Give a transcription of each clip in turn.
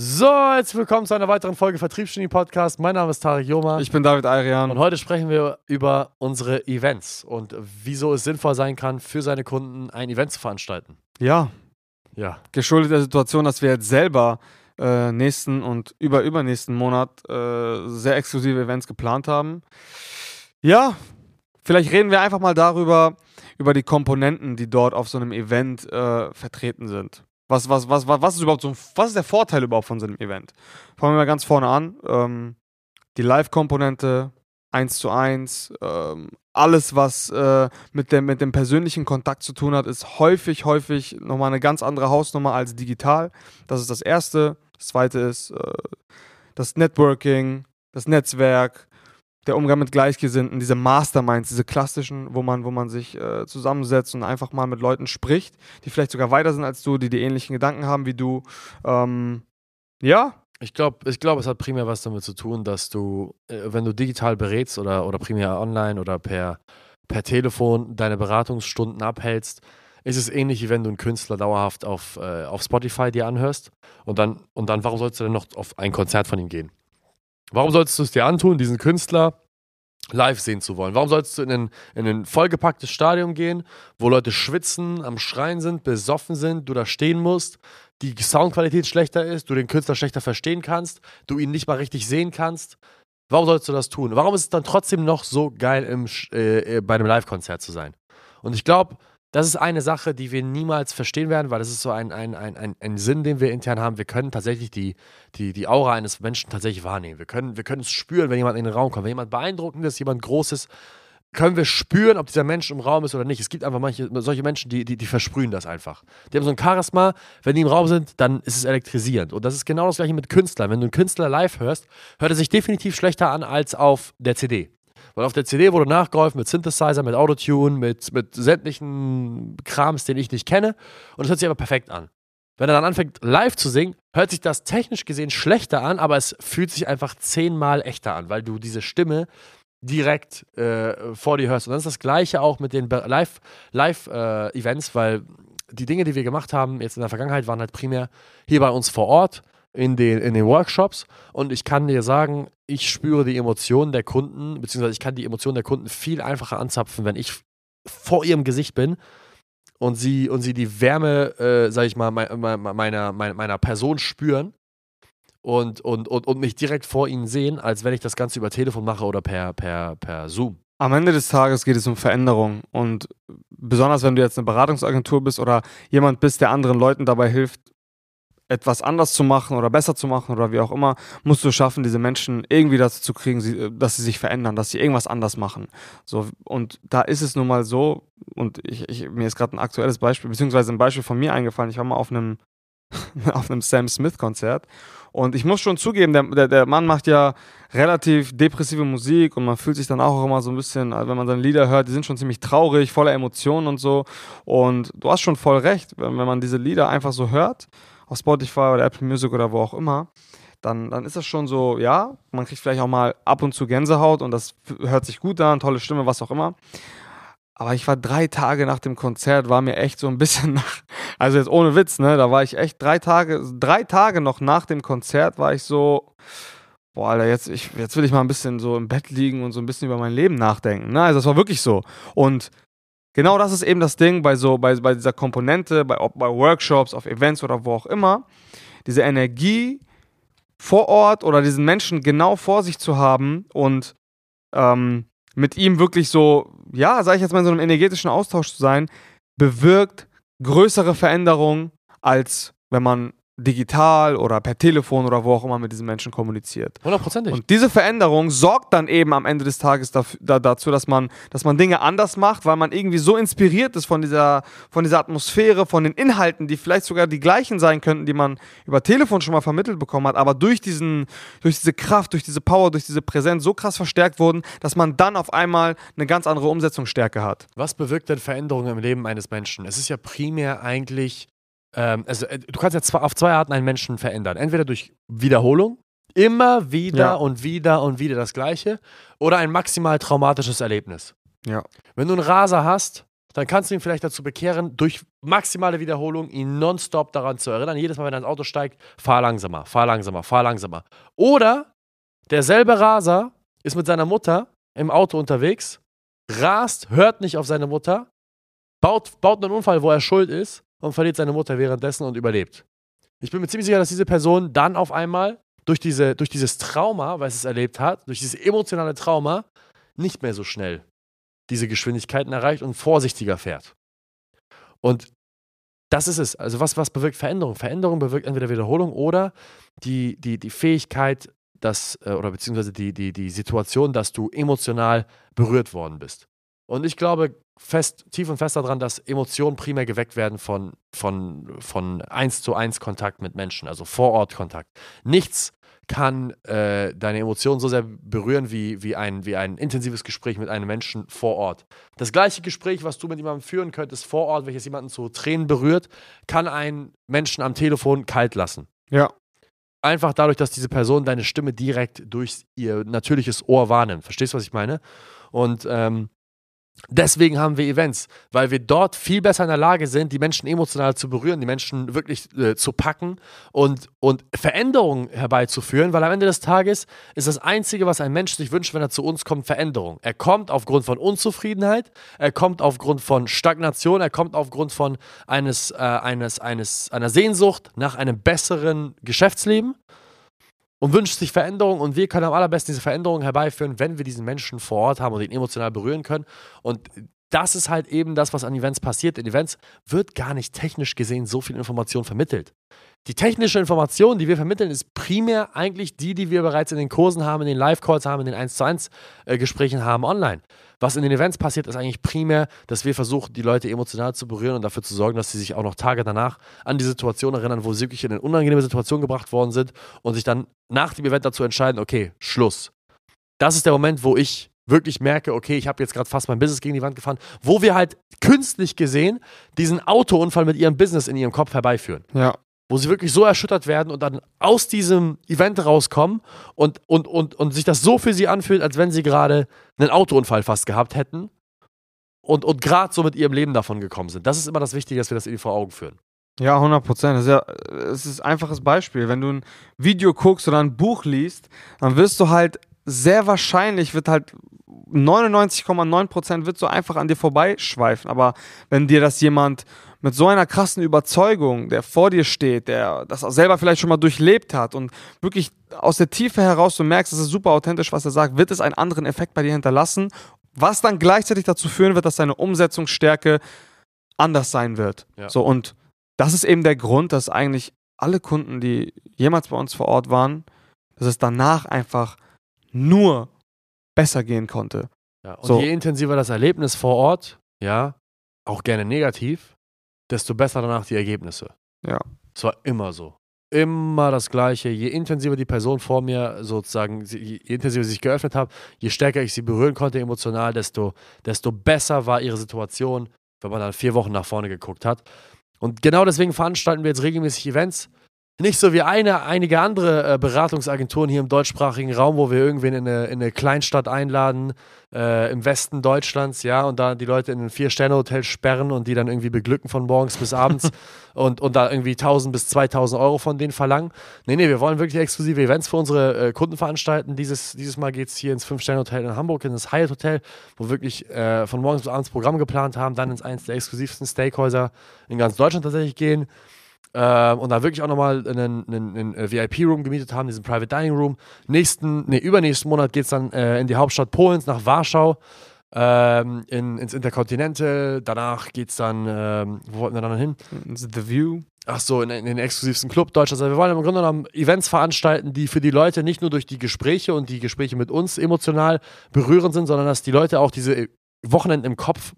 So, jetzt willkommen zu einer weiteren Folge Vertriebsgenie Podcast. Mein Name ist Tarek Joma. Ich bin David Ayrian. Und heute sprechen wir über unsere Events und wieso es sinnvoll sein kann, für seine Kunden ein Event zu veranstalten. Ja. Ja. Geschuldet der Situation, dass wir jetzt selber äh, nächsten und über übernächsten Monat äh, sehr exklusive Events geplant haben. Ja, vielleicht reden wir einfach mal darüber, über die Komponenten, die dort auf so einem Event äh, vertreten sind. Was, was, was, was, was ist überhaupt so, was ist der Vorteil überhaupt von so einem Event? Fangen wir mal ganz vorne an. Ähm, die Live-Komponente, 1 zu 1, ähm, alles, was äh, mit, dem, mit dem persönlichen Kontakt zu tun hat, ist häufig, häufig nochmal eine ganz andere Hausnummer als digital. Das ist das Erste. Das Zweite ist äh, das Networking, das Netzwerk, der Umgang mit Gleichgesinnten, diese Masterminds, diese klassischen, wo man, wo man sich äh, zusammensetzt und einfach mal mit Leuten spricht, die vielleicht sogar weiter sind als du, die die ähnlichen Gedanken haben wie du. Ähm, ja. Ich glaube, ich glaub, es hat primär was damit zu tun, dass du, äh, wenn du digital berätst oder, oder primär online oder per, per Telefon deine Beratungsstunden abhältst, ist es ähnlich, wie wenn du einen Künstler dauerhaft auf, äh, auf Spotify dir anhörst und dann, und dann, warum sollst du denn noch auf ein Konzert von ihm gehen? Warum solltest du es dir antun, diesen Künstler live sehen zu wollen? Warum solltest du in ein, in ein vollgepacktes Stadion gehen, wo Leute schwitzen, am Schreien sind, besoffen sind, du da stehen musst, die Soundqualität schlechter ist, du den Künstler schlechter verstehen kannst, du ihn nicht mal richtig sehen kannst? Warum sollst du das tun? Warum ist es dann trotzdem noch so geil, im, äh, äh bei einem Live-Konzert zu sein? Und ich glaube, das ist eine Sache, die wir niemals verstehen werden, weil das ist so ein, ein, ein, ein, ein Sinn, den wir intern haben. Wir können tatsächlich die, die, die Aura eines Menschen tatsächlich wahrnehmen. Wir können, wir können es spüren, wenn jemand in den Raum kommt. Wenn jemand beeindruckend ist, jemand Großes, können wir spüren, ob dieser Mensch im Raum ist oder nicht. Es gibt einfach manche, solche Menschen, die, die, die versprühen das einfach. Die haben so ein Charisma, wenn die im Raum sind, dann ist es elektrisierend. Und das ist genau das gleiche mit Künstlern. Wenn du einen Künstler live hörst, hört er sich definitiv schlechter an als auf der CD. Weil auf der CD wurde nachgeholfen mit Synthesizer, mit Autotune, mit, mit sämtlichen Krams, den ich nicht kenne. Und es hört sich aber perfekt an. Wenn er dann anfängt, live zu singen, hört sich das technisch gesehen schlechter an, aber es fühlt sich einfach zehnmal echter an, weil du diese Stimme direkt äh, vor dir hörst. Und dann ist das Gleiche auch mit den Live-Events, Live, äh, weil die Dinge, die wir gemacht haben jetzt in der Vergangenheit, waren halt primär hier bei uns vor Ort in den, in den Workshops und ich kann dir sagen, ich spüre die Emotionen der Kunden, beziehungsweise ich kann die Emotionen der Kunden viel einfacher anzapfen, wenn ich vor ihrem Gesicht bin und sie, und sie die Wärme, äh, sag ich mal, meiner, meiner, meiner Person spüren und, und, und, und mich direkt vor ihnen sehen, als wenn ich das Ganze über Telefon mache oder per, per, per Zoom. Am Ende des Tages geht es um Veränderung und besonders wenn du jetzt eine Beratungsagentur bist oder jemand bist, der anderen Leuten dabei hilft, etwas anders zu machen oder besser zu machen oder wie auch immer, musst du schaffen, diese Menschen irgendwie dazu zu kriegen, dass sie sich verändern, dass sie irgendwas anders machen. So, und da ist es nun mal so, und ich, ich mir ist gerade ein aktuelles Beispiel, beziehungsweise ein Beispiel von mir eingefallen. Ich war mal auf einem, auf einem Sam Smith-Konzert und ich muss schon zugeben, der, der, der Mann macht ja relativ depressive Musik und man fühlt sich dann auch immer so ein bisschen, wenn man seine Lieder hört, die sind schon ziemlich traurig, voller Emotionen und so. Und du hast schon voll recht, wenn, wenn man diese Lieder einfach so hört auf Spotify oder Apple Music oder wo auch immer, dann, dann ist das schon so, ja, man kriegt vielleicht auch mal ab und zu Gänsehaut und das hört sich gut an, tolle Stimme, was auch immer. Aber ich war drei Tage nach dem Konzert, war mir echt so ein bisschen nach, also jetzt ohne Witz, ne, da war ich echt drei Tage, drei Tage noch nach dem Konzert war ich so, boah, Alter, jetzt, ich, jetzt will ich mal ein bisschen so im Bett liegen und so ein bisschen über mein Leben nachdenken. Ne? Also das war wirklich so. Und genau das ist eben das Ding bei so, bei, bei dieser Komponente, bei, bei Workshops, auf Events oder wo auch immer, diese Energie vor Ort oder diesen Menschen genau vor sich zu haben und ähm, mit ihm wirklich so, ja, sage ich jetzt mal, in so einem energetischen Austausch zu sein, bewirkt größere Veränderungen, als wenn man digital oder per Telefon oder wo auch immer mit diesen Menschen kommuniziert. Hundertprozentig. Und diese Veränderung sorgt dann eben am Ende des Tages dafür, da, dazu, dass man, dass man Dinge anders macht, weil man irgendwie so inspiriert ist von dieser, von dieser Atmosphäre, von den Inhalten, die vielleicht sogar die gleichen sein könnten, die man über Telefon schon mal vermittelt bekommen hat, aber durch, diesen, durch diese Kraft, durch diese Power, durch diese Präsenz so krass verstärkt wurden, dass man dann auf einmal eine ganz andere Umsetzungsstärke hat. Was bewirkt denn Veränderungen im Leben eines Menschen? Es ist ja primär eigentlich ähm, also äh, du kannst ja zwei, auf zwei Arten einen Menschen verändern. Entweder durch Wiederholung, immer wieder ja. und wieder und wieder das Gleiche, oder ein maximal traumatisches Erlebnis. Ja. Wenn du einen Raser hast, dann kannst du ihn vielleicht dazu bekehren, durch maximale Wiederholung ihn nonstop daran zu erinnern. Jedes Mal, wenn er ins Auto steigt, fahr langsamer, fahr langsamer, fahr langsamer. Oder derselbe Raser ist mit seiner Mutter im Auto unterwegs, rast, hört nicht auf seine Mutter, baut, baut einen Unfall, wo er schuld ist und verliert seine Mutter währenddessen und überlebt. Ich bin mir ziemlich sicher, dass diese Person dann auf einmal durch, diese, durch dieses Trauma, was es erlebt hat, durch dieses emotionale Trauma, nicht mehr so schnell diese Geschwindigkeiten erreicht und vorsichtiger fährt. Und das ist es. Also was, was bewirkt Veränderung? Veränderung bewirkt entweder Wiederholung oder die, die, die Fähigkeit, dass, äh, oder beziehungsweise die, die, die Situation, dass du emotional berührt worden bist. Und ich glaube fest, tief und fest daran, dass Emotionen primär geweckt werden von, von, von 1 zu 1 Kontakt mit Menschen, also Vor-Ort-Kontakt. Nichts kann äh, deine Emotionen so sehr berühren wie, wie, ein, wie ein intensives Gespräch mit einem Menschen vor Ort. Das gleiche Gespräch, was du mit jemandem führen könntest vor Ort, welches jemanden zu Tränen berührt, kann einen Menschen am Telefon kalt lassen. Ja. Einfach dadurch, dass diese Person deine Stimme direkt durch ihr natürliches Ohr wahrnimmt. Verstehst du, was ich meine? Und ähm, Deswegen haben wir Events, weil wir dort viel besser in der Lage sind, die Menschen emotional zu berühren, die Menschen wirklich äh, zu packen und, und Veränderungen herbeizuführen, weil am Ende des Tages ist das Einzige, was ein Mensch sich wünscht, wenn er zu uns kommt, Veränderung. Er kommt aufgrund von Unzufriedenheit, er kommt aufgrund von Stagnation, er kommt aufgrund von eines, äh, eines, eines, einer Sehnsucht nach einem besseren Geschäftsleben und wünscht sich Veränderung und wir können am allerbesten diese Veränderung herbeiführen, wenn wir diesen Menschen vor Ort haben und ihn emotional berühren können. Und das ist halt eben das, was an Events passiert. In Events wird gar nicht technisch gesehen so viel Information vermittelt. Die technische Information, die wir vermitteln, ist primär eigentlich die, die wir bereits in den Kursen haben, in den Live-Calls haben, in den 1 zu 1 äh, Gesprächen haben online. Was in den Events passiert, ist eigentlich primär, dass wir versuchen, die Leute emotional zu berühren und dafür zu sorgen, dass sie sich auch noch Tage danach an die Situation erinnern, wo sie wirklich in eine unangenehme Situation gebracht worden sind und sich dann nach dem Event dazu entscheiden, okay, Schluss. Das ist der Moment, wo ich wirklich merke, okay, ich habe jetzt gerade fast mein Business gegen die Wand gefahren, wo wir halt künstlich gesehen diesen Autounfall mit ihrem Business in ihrem Kopf herbeiführen. Ja. Wo sie wirklich so erschüttert werden und dann aus diesem Event rauskommen und, und, und, und sich das so für sie anfühlt, als wenn sie gerade einen Autounfall fast gehabt hätten und, und gerade so mit ihrem Leben davon gekommen sind. Das ist immer das Wichtige, dass wir das ihnen vor Augen führen. Ja, 100 Prozent. Ja, es ist ein einfaches Beispiel. Wenn du ein Video guckst oder ein Buch liest, dann wirst du halt sehr wahrscheinlich wird halt 99,9% wird so einfach an dir vorbeischweifen. Aber wenn dir das jemand mit so einer krassen Überzeugung, der vor dir steht, der das auch selber vielleicht schon mal durchlebt hat und wirklich aus der Tiefe heraus du merkst, es ist super authentisch, was er sagt, wird es einen anderen Effekt bei dir hinterlassen, was dann gleichzeitig dazu führen wird, dass deine Umsetzungsstärke anders sein wird. Ja. So und das ist eben der Grund, dass eigentlich alle Kunden, die jemals bei uns vor Ort waren, dass es danach einfach nur besser gehen konnte. Ja, und So. je intensiver das Erlebnis vor Ort, ja, auch gerne negativ, desto besser danach die Ergebnisse. Ja. Es war immer so. Immer das Gleiche. Je intensiver die Person vor mir sozusagen, je intensiver sie sich geöffnet hat, je stärker ich sie berühren konnte emotional, desto, desto besser war ihre Situation, wenn man dann vier Wochen nach vorne geguckt hat. Und genau deswegen veranstalten wir jetzt regelmäßig Events. Nicht so wie eine, einige andere äh, Beratungsagenturen hier im deutschsprachigen Raum, wo wir irgendwen in eine, in eine Kleinstadt einladen, äh, im Westen Deutschlands, ja, und da die Leute in ein Vier-Sterne-Hotel sperren und die dann irgendwie beglücken von morgens bis abends und, und da irgendwie 1000 bis 2000 Euro von denen verlangen. Nee, nee, wir wollen wirklich exklusive Events für unsere äh, Kunden veranstalten. Dieses, dieses Mal geht es hier ins Fünf-Sterne-Hotel in Hamburg, in das Hyatt Hotel, wo wir wirklich äh, von morgens bis abends Programm geplant haben, dann ins eins der exklusivsten Steakhäuser in ganz Deutschland tatsächlich gehen. Ähm, und da wirklich auch nochmal einen, einen, einen äh, VIP-Room gemietet haben, diesen Private Dining Room. Nächsten, nee, übernächsten Monat geht es dann äh, in die Hauptstadt Polens, nach Warschau, ähm, in, ins Intercontinental. Danach geht es dann, ähm, wo wollten wir dann hin? The View. Ach so, in, in den exklusivsten Club Deutschlands. Also wir wollen im Grunde genommen Events veranstalten, die für die Leute nicht nur durch die Gespräche und die Gespräche mit uns emotional berührend sind, sondern dass die Leute auch diese Wochenenden im Kopf,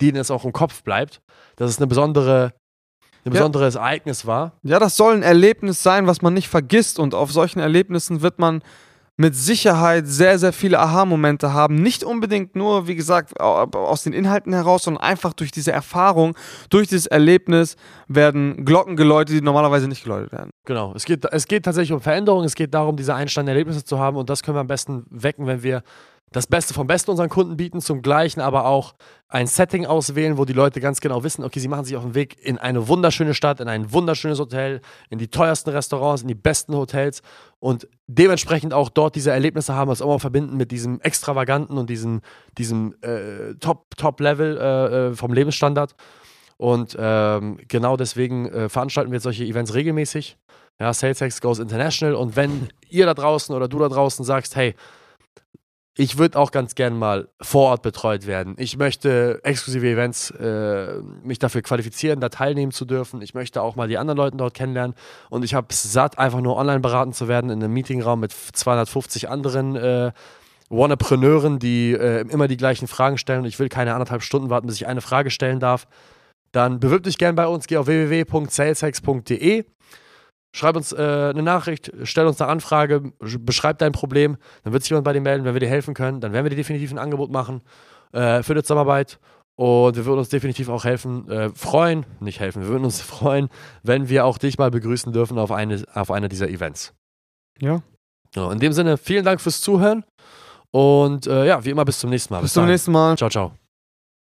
denen es auch im Kopf bleibt, dass es eine besondere, ein Ja. besonderes Ereignis war. Ja, das soll ein Erlebnis sein, was man nicht vergisst. Und auf solchen Erlebnissen wird man mit Sicherheit sehr, sehr viele Aha-Momente haben. Nicht unbedingt nur, wie gesagt, au- aus den Inhalten heraus, sondern einfach durch diese Erfahrung, durch dieses Erlebnis werden Glocken geläutet, die normalerweise nicht geläutet werden. Genau. Es geht, es geht tatsächlich um Veränderung. Es geht darum, diese einsteigenden Erlebnisse zu haben. Und das können wir am besten wecken, wenn wir das Beste vom Besten unseren Kunden bieten, zum Gleichen aber auch ein Setting auswählen, wo die Leute ganz genau wissen, okay, sie machen sich auf den Weg in eine wunderschöne Stadt, in ein wunderschönes Hotel, in die teuersten Restaurants, in die besten Hotels und dementsprechend auch dort diese Erlebnisse haben, was auch mal verbinden mit diesem extravaganten und diesem, diesem äh, Top-Level äh, äh, vom Lebensstandard. Und ähm, genau deswegen äh, veranstalten wir solche Events regelmäßig. Ja, SalesX goes international. Und wenn ihr da draußen oder du da draußen sagst, hey, ich würde auch ganz gern mal vor Ort betreut werden. Ich möchte exklusive Events, äh, mich dafür qualifizieren, da teilnehmen zu dürfen. Ich möchte auch mal die anderen Leute dort kennenlernen. Und ich habe es satt, einfach nur online beraten zu werden in einem Meetingraum mit 250 anderen äh, Wannapreneuren, die äh, immer die gleichen Fragen stellen. Und ich will keine anderthalb Stunden warten, bis ich eine Frage stellen darf. Dann bewirb dich gern bei uns. Geh auf www.saleshex.de Schreib uns äh, eine Nachricht, stell uns eine Anfrage, beschreib dein Problem, dann wird sich jemand bei dir melden, wenn wir dir helfen können, dann werden wir dir definitiv ein Angebot machen äh, für die Zusammenarbeit und wir würden uns definitiv auch helfen, äh, freuen, nicht helfen, wir würden uns freuen, wenn wir auch dich mal begrüßen dürfen auf eine, auf eine dieser Events. Ja. So, in dem Sinne, vielen Dank fürs Zuhören und äh, ja, wie immer bis zum nächsten Mal. Bis, bis zum nächsten Mal. Ciao, ciao.